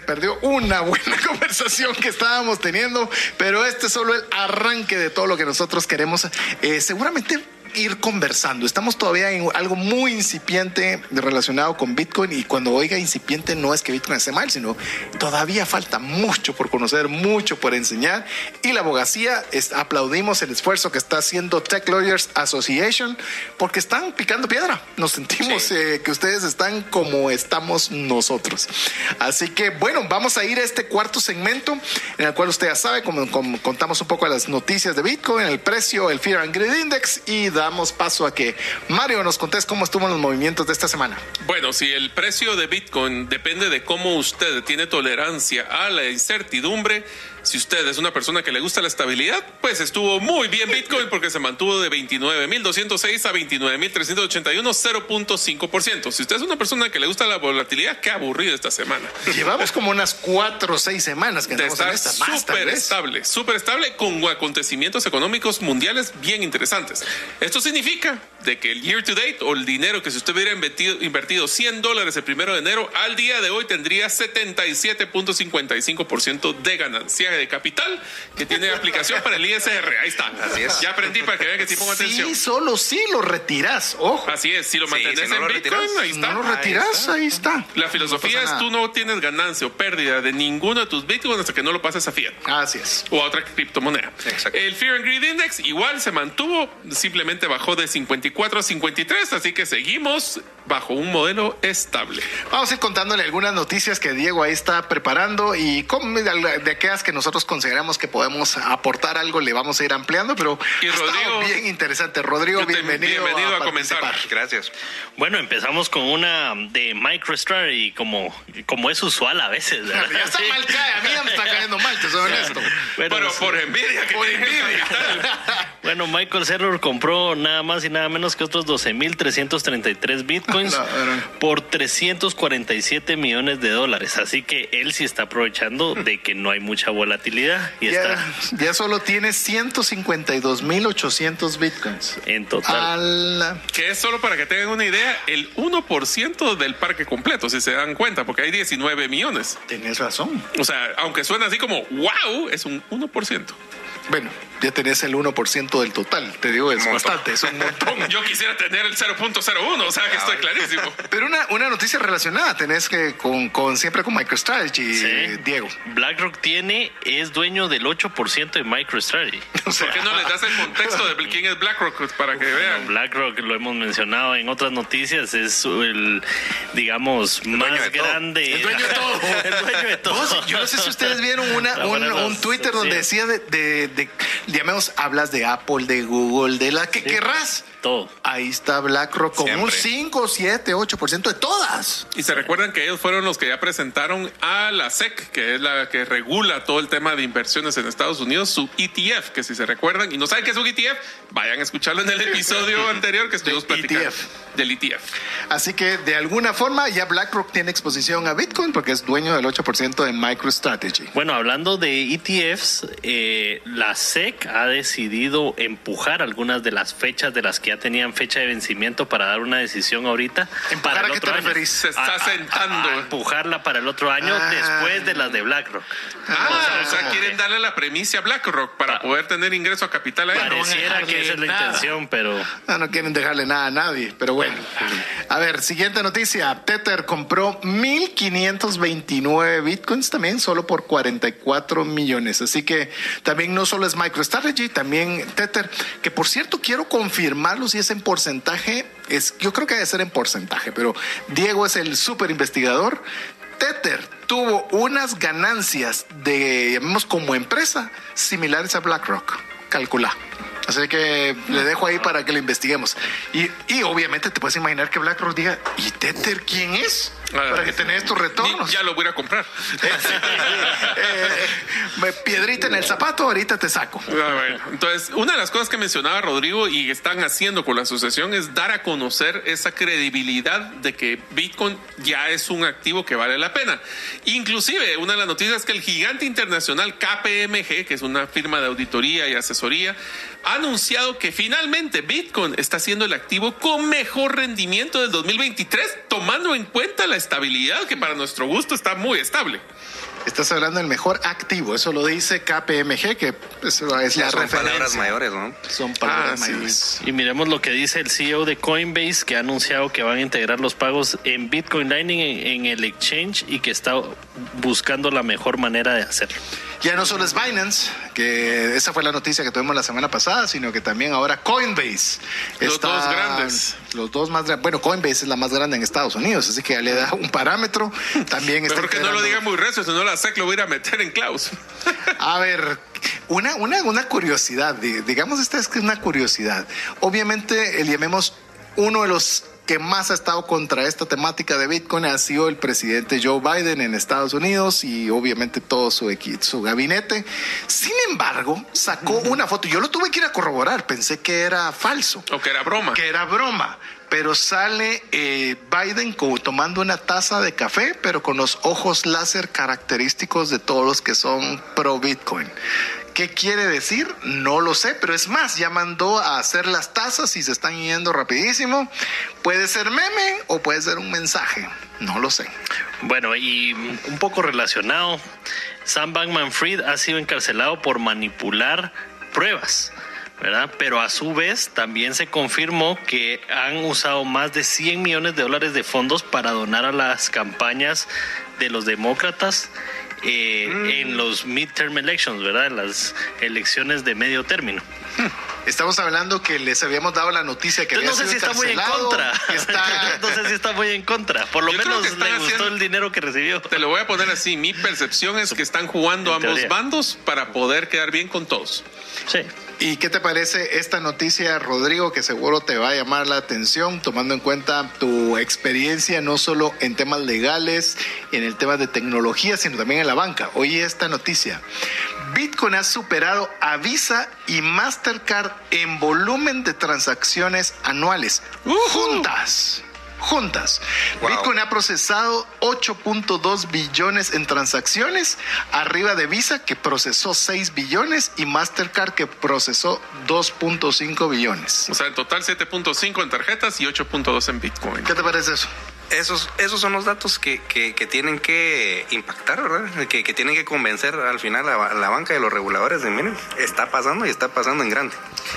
perdió una buena conversación que estábamos teniendo, pero este es solo el arranque de todo lo que nosotros queremos. Eh, seguramente ir conversando. Estamos todavía en algo muy incipiente relacionado con Bitcoin y cuando oiga incipiente no es que Bitcoin esté mal, sino todavía falta mucho por conocer, mucho por enseñar y la abogacía es, aplaudimos el esfuerzo que está haciendo Tech Lawyers Association porque están picando piedra. Nos sentimos eh, que ustedes están como estamos nosotros. Así que bueno, vamos a ir a este cuarto segmento en el cual usted ya sabe, como, contamos un poco las noticias de Bitcoin, el precio, el Fear and Greed Index y damos paso a que Mario nos contes cómo estuvo los movimientos de esta semana. Bueno, si el precio de Bitcoin depende de cómo usted tiene tolerancia a la incertidumbre, si usted es una persona que le gusta la estabilidad, pues estuvo muy bien Bitcoin porque se mantuvo de 29.206 a 29.381, 0.5%. Si usted es una persona que le gusta la volatilidad, qué aburrido esta semana. Llevamos como unas cuatro o seis semanas que estamos en esta. Súper estable, súper estable con acontecimientos económicos mundiales bien interesantes. Esto significa de que el year to date o el dinero que si usted hubiera invertido, invertido 100 dólares el primero de enero, al día de hoy tendría 77.55% de ganancia de capital que tiene aplicación para el ISR. Ahí está. Así es. Ya aprendí para que vean que sí pongo atención. Sí, solo si lo retiras. Ojo. Así es. Si lo mantienes en Bitcoin, ahí está. No lo retiras, ahí está. La filosofía es tú no tienes ganancia o pérdida de ninguno de tus Bitcoins hasta que no lo pases a fiat. Así es. O a otra criptomoneda. Exacto. El Fear and Greed Index igual se mantuvo, simplemente bajó de 54 a 53, así que seguimos bajo un modelo estable. Vamos a ir contándole algunas noticias que Diego ahí está preparando y de aquellas que nosotros consideramos que podemos aportar algo, le vamos a ir ampliando, pero y Rodrigo, bien interesante. Rodrigo, bienvenido, bienvenido a, comenzar. Gracias. Bueno, empezamos con una de MicroStrategy, como, como es usual a veces. ¿verdad? ya está mal cae, a mí ya me está cayendo mal, te soy honesto. Bueno, pero por envidia, que por envidia. bueno, Michael Saylor compró nada más y nada menos que otros 12.333 bitcoins por 347 millones de dólares. Así que él sí está aprovechando de que no hay mucha volatilidad. Y ya, está... ya solo tiene 152.800 bitcoins. En total. Que es solo para que tengan una idea, el 1% del parque completo, si se dan cuenta, porque hay 19 millones. Tienes razón. O sea, aunque suena así como wow, es un 1%. Bueno, ya tenés el 1% del total. Te digo, es bastante, es un montón. Yo quisiera tener el 0.01, o sea que estoy clarísimo. Pero una, una noticia relacionada tenés que con, con siempre con MicroStrategy, sí. Diego. BlackRock tiene, es dueño del 8% de MicroStrategy. O sea, ¿Por qué no les das el contexto de quién es BlackRock para que vean? BlackRock, lo hemos mencionado en otras noticias, es el, digamos, el más grande. El dueño de todo. el dueño de todo. Yo no sé si ustedes vieron una, un, un, Twitter donde decía de, de, de, llamemos, hablas de Apple, de Google, de la que sí. querrás. Todo. Ahí está BlackRock con Siempre. un 5, 7, 8% de todas. Y se recuerdan que ellos fueron los que ya presentaron a la SEC, que es la que regula todo el tema de inversiones en Estados Unidos, su ETF, que si se recuerdan y no saben qué es un ETF, vayan a escucharlo en el episodio anterior que estuvimos platicando ETF. del ETF. Así que de alguna forma ya BlackRock tiene exposición a Bitcoin porque es dueño del 8% de MicroStrategy. Bueno, hablando de ETFs, eh, la SEC ha decidido empujar algunas de las fechas de las que ya tenían fecha de vencimiento para dar una decisión ahorita. ¿Empujar para el a qué otro te año. referís? Se está A- a- sentando. a empujarla para el otro año Ah. después de las de BlackRock. Ah, o sea, quieren darle la premisa a BlackRock para Pa- poder tener ingreso a capital ahí. Pareciera que esa es la intención, pero Ah, no quieren dejarle nada a nadie, pero bueno. A ver, siguiente noticia. Tether compró 1.529 bitcoins también, solo por 44 millones. Así que también no solo es MicroStrategy, también Tether, que por cierto quiero confirmarlo si es en porcentaje. Es, yo creo que debe ser en porcentaje, pero Diego es el súper investigador. Tether tuvo unas ganancias de, llamemos como empresa, similares a BlackRock. Calcula. Así que le dejo ahí para que lo investiguemos. Y, y obviamente te puedes imaginar que BlackRock diga, ¿y Tether quién es? Para que tenés tus retornos. Ya lo voy a comprar. Eh, piedrita en el zapato, ahorita te saco. Ah, Entonces, una de las cosas que mencionaba Rodrigo y están haciendo con la asociación es dar a conocer esa credibilidad de que Bitcoin ya es un activo que vale la pena. Inclusive, una de las noticias es que el gigante internacional KPMG, que es una firma de auditoría y asesoría, ha anunciado que finalmente Bitcoin está siendo el activo con mejor rendimiento del 2023, tomando en cuenta la estabilidad que para nuestro gusto está muy estable. Estás hablando del mejor activo, eso lo dice KPMG, que es, es la Son referencia. palabras mayores, ¿no? Son palabras Ah, sí. mayores. Y miremos lo que dice el CEO de Coinbase, que ha anunciado que van a integrar los pagos en Bitcoin Lightning en, en el exchange y que está buscando la mejor manera de hacerlo. Ya no solo es Binance, que esa fue la noticia que tuvimos la semana pasada, sino que también ahora Coinbase. Los dos grandes. Los dos más grandes. Bueno, Coinbase es la más grande en Estados Unidos, así que ya le da un parámetro. También está Mejor que no lo diga muy recio, si no la SEC lo voy a ir a meter en Klaus. A ver, una, una, una curiosidad, di- digamos esta es que es una curiosidad. Obviamente, el llamemos uno de los que más ha estado contra esta temática de Bitcoin ha sido el presidente Joe Biden en Estados Unidos y obviamente todo su, equi- su gabinete. Sin embargo, sacó una foto. Yo lo tuve que ir a corroborar, pensé que era falso O que era broma. que era broma. Pero sale eh, Biden como tomando una taza de café, pero con los ojos láser característicos de todos los que son pro Bitcoin. ¿Qué quiere decir? No lo sé, pero es más, ya mandó a hacer las tazas y se están yendo rapidísimo. Puede ser meme o puede ser un mensaje, no lo sé. Bueno, y un poco relacionado, Sam Bankman Fried ha sido encarcelado por manipular pruebas. ¿verdad? Pero a su vez también se confirmó que han usado más de 100 millones de dólares de fondos para donar a las campañas de los demócratas eh, en los midterm elections, ¿verdad? En las elecciones de medio término. Estamos hablando que les habíamos dado la noticia que Yo había no sé si sido está muy en contra. está- no sé si está muy en contra. Por lo Yo menos le gustó haciendo- el dinero que recibió. Te lo voy a poner así. Mi percepción es que están jugando ambos teoría. bandos para poder quedar bien con todos. Sí. ¿Y qué te parece esta noticia, Rodrigo, que seguro te va a llamar la atención, tomando en cuenta tu experiencia no solo en temas legales, en el tema de tecnología, sino también en la banca? Oye esta noticia. Bitcoin ha superado a Visa y Mastercard en volumen de transacciones anuales. Juntas. Juntas. Wow. Bitcoin ha procesado 8.2 billones en transacciones, arriba de Visa que procesó 6 billones y Mastercard que procesó 2.5 billones. O sea, en total 7.5 en tarjetas y 8.2 en Bitcoin. ¿Qué te parece eso? Esos, esos son los datos que, que, que tienen que impactar, ¿verdad? Que, que tienen que convencer al final a, a la banca y los reguladores de, miren, está pasando y está pasando en grande.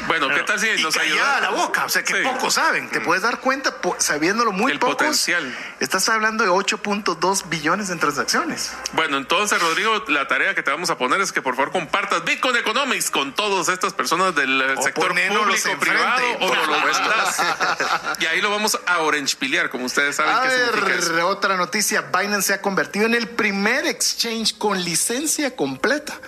Bueno, ¿qué tal si Y nos ayuda? la boca, o sea que Sí. pocos saben. Te puedes dar cuenta, sabiéndolo muy El pocos. potencial. Estás hablando de 8.2 billones en transacciones. Bueno, entonces, Rodrigo, la tarea que te vamos a poner es que por favor compartas Bitcoin Economics con todas estas personas del O sector público, enfrente, privado o mandas. Y ahí lo vamos a orange pilear, como ustedes saben A ver, otra noticia. Binance se ha convertido en el primer exchange con licencia completa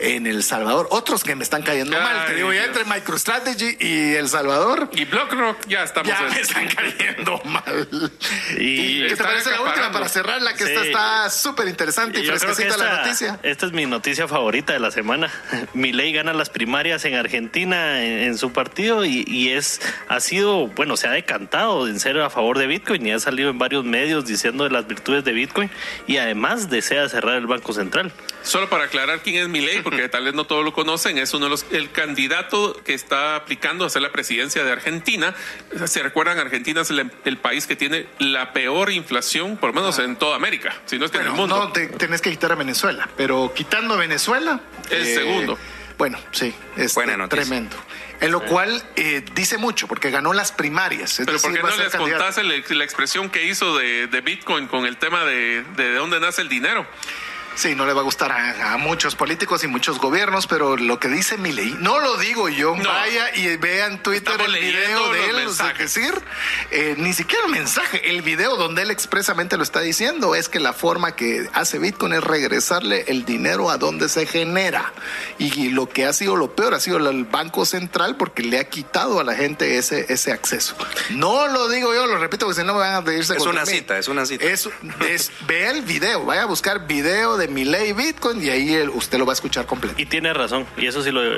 en El Salvador. Otros que me están cayendo Ay, mal. Te digo, ya entre MicroStrategy y El Salvador. Y BlockRock ya estamos. Ya en- me están cayendo mal. Y- ¿Qué te parece la última para cerrarla? Que Sí. esta está súper interesante y que fresquecita la noticia. esta es mi noticia favorita de la semana. Milei gana las primarias en Argentina en, en su partido y, y es ha sido, bueno, se ha decantado en ser a favor de Bitcoin y ha salido en varios medios diciendo de las virtudes de Bitcoin y además desea cerrar el Banco Central. Solo para aclarar quién es Milei, porque tal vez no todos lo conocen, es uno de los el candidato que está aplicando a ser la presidencia de Argentina. Se recuerdan, Argentina es el, el país que tiene la peor inflación, por lo menos en toda América, si no es que en el mundo. no te, tenés que quitar a Venezuela, pero quitando a Venezuela. El segundo. Bueno, sí, es Buena tremendo. En lo cual eh, dice mucho, porque ganó las primarias. es Pero ¿por decir, qué va a no les candidato. contaste la, la expresión que hizo de, de Bitcoin con el tema de, de dónde nace el dinero? Sí, no le va a gustar a, a muchos políticos y muchos gobiernos, pero lo que dice Milei, no lo digo yo, No. vaya y vean Twitter Estamos el video de él, o sea, decir, eh, ni siquiera el mensaje, el video donde él expresamente lo está diciendo es que la forma que hace Bitcoin es regresarle el dinero a donde se genera. Y, lo que ha sido lo peor ha sido el Banco Central porque le ha quitado a la gente ese, ese acceso. No lo digo yo, lo repito, porque si no me van a pedirse Es una mí. cita, es una cita. Es, es- ve el video, vaya a buscar video de Milei Bitcoin y ahí el- usted lo va a escuchar completo. Y tiene razón, y eso sí lo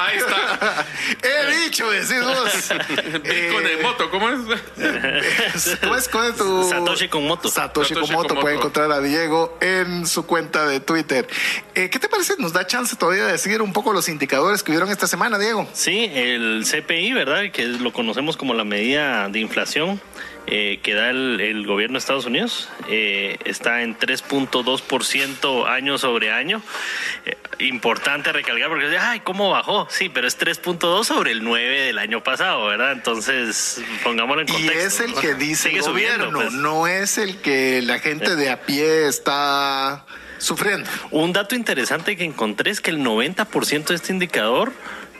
Ahí está. He dicho, decís vos. Bitcoin Eh, en moto, ¿cómo es? ¿Cómo es, cómo es tu... Satoshi con moto. Satoshi, Satoshi con moto. Puede encontrar a Diego en su cuenta de Twitter. Eh, ¿Qué te parece? ¿Nos da chance todavía de seguir un poco los indicadores que hubieron esta semana, Diego? Sí, el CPI, ¿verdad? Que lo conocemos como la medida de inflación eh, que da el, el gobierno de Estados Unidos. eh, está en 3.2% año sobre año. Eh, importante recalcar porque, ay, ¿cómo bajó? Sí, pero es 3.2 sobre el 9 del año pasado, ¿verdad? Entonces, pongámoslo en Y contexto. es el que dice el Sigue subiendo, gobierno, pues. no es el que la gente de a pie está sufriendo. Un dato interesante que encontré es que el 90% de este indicador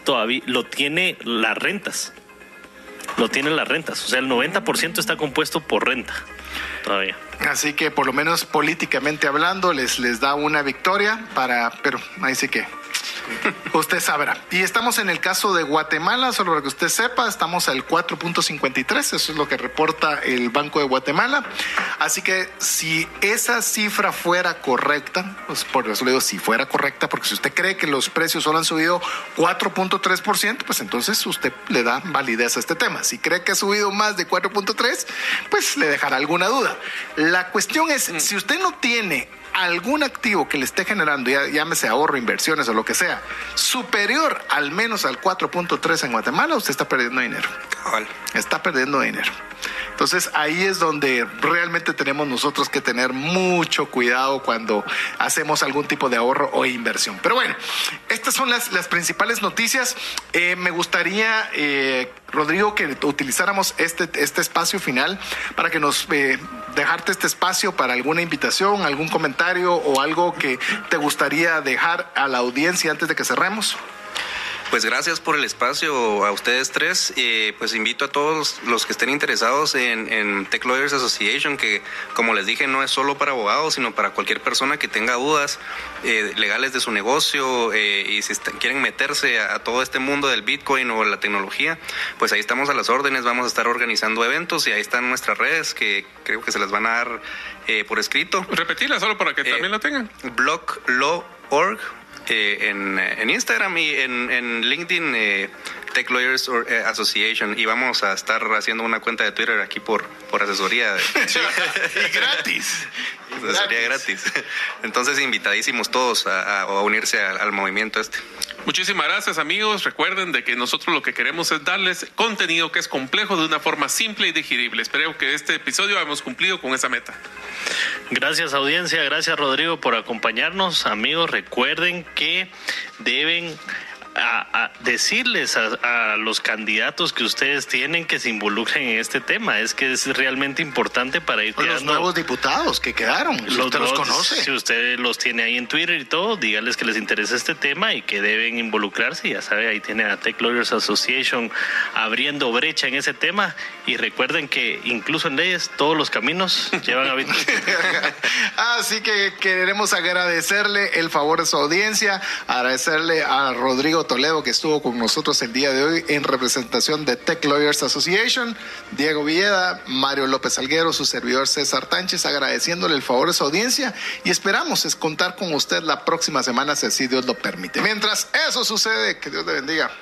todavía lo tiene las rentas. Lo tienen las rentas. O sea, el 90% está compuesto por renta todavía. Así que por lo menos políticamente hablando les, les da una victoria para, pero ahí sí que usted sabrá. Y estamos en el caso de Guatemala, solo para que usted sepa, estamos al 4.53, eso es lo que reporta el Banco de Guatemala. Así que si esa cifra fuera correcta, pues por eso le digo si fuera correcta, porque si usted cree que los precios solo han subido 4.3%, pues entonces usted le da validez a este tema. Si cree que ha subido más de 4.3, pues le dejará alguna duda. La cuestión es, si usted no tiene algún activo que le esté generando, ya, llámese ahorro, inversiones o lo que sea, superior al menos al 4.3 en Guatemala, usted está perdiendo dinero. Cabal. Está perdiendo dinero. Entonces ahí es donde realmente tenemos nosotros que tener mucho cuidado cuando hacemos algún tipo de ahorro o inversión. Pero bueno, estas son las, las principales noticias. Eh, me gustaría, eh, Rodrigo, que utilizáramos este, este espacio final para que nos eh, dejarte este espacio para alguna invitación, algún comentario o algo que te gustaría dejar a la audiencia antes de que cerremos. Pues gracias por el espacio a ustedes tres. Eh, pues invito a todos los que estén interesados en, Tech Lawyers Association, que como les dije no es solo para abogados, sino para cualquier persona que tenga dudas eh, legales de su negocio eh, y si est- quieren meterse a todo este mundo del Bitcoin o la tecnología, pues ahí estamos a las órdenes. Vamos a estar organizando eventos y ahí están nuestras redes que creo que se las van a dar eh, por escrito. Repetirla solo para que Eh, también la tengan. bloglaw.org eh, en, en Instagram y en, en LinkedIn eh, Tech Lawyers eh, Association y vamos a estar haciendo una cuenta de Twitter aquí por, por asesoría, y gratis. asesoría gratis. Entonces invitadísimos todos a, a- a unirse al, al movimiento este. Muchísimas gracias amigos. Recuerden de que nosotros lo que queremos es darles contenido que es complejo de una forma simple y digerible. Espero que este episodio hemos cumplido con esa meta. Gracias audiencia, gracias Rodrigo por acompañarnos. Amigos, recuerden que deben a, a decirles a, a los candidatos que ustedes tienen que se involucren en este tema. Es que es realmente importante para ir Los creando nuevos diputados que quedaron, si usted los conoce. Si usted los tiene ahí en Twitter y todo, dígales que les interesa este tema y que deben involucrarse. Ya sabe, ahí tiene a Tech Lawyers Association abriendo brecha en ese tema. Y recuerden que incluso en leyes todos los caminos llevan a. Así que queremos agradecerle el favor de su audiencia, agradecerle a Rodrigo Toledo que estuvo con nosotros el día de hoy en representación de Tech Lawyers Association, Diego Villeda, Mario López Alguero, su servidor César Tánchez, agradeciéndole el favor de su audiencia y esperamos es contar con usted la próxima semana si Dios lo permite. Mientras eso sucede, que Dios le bendiga.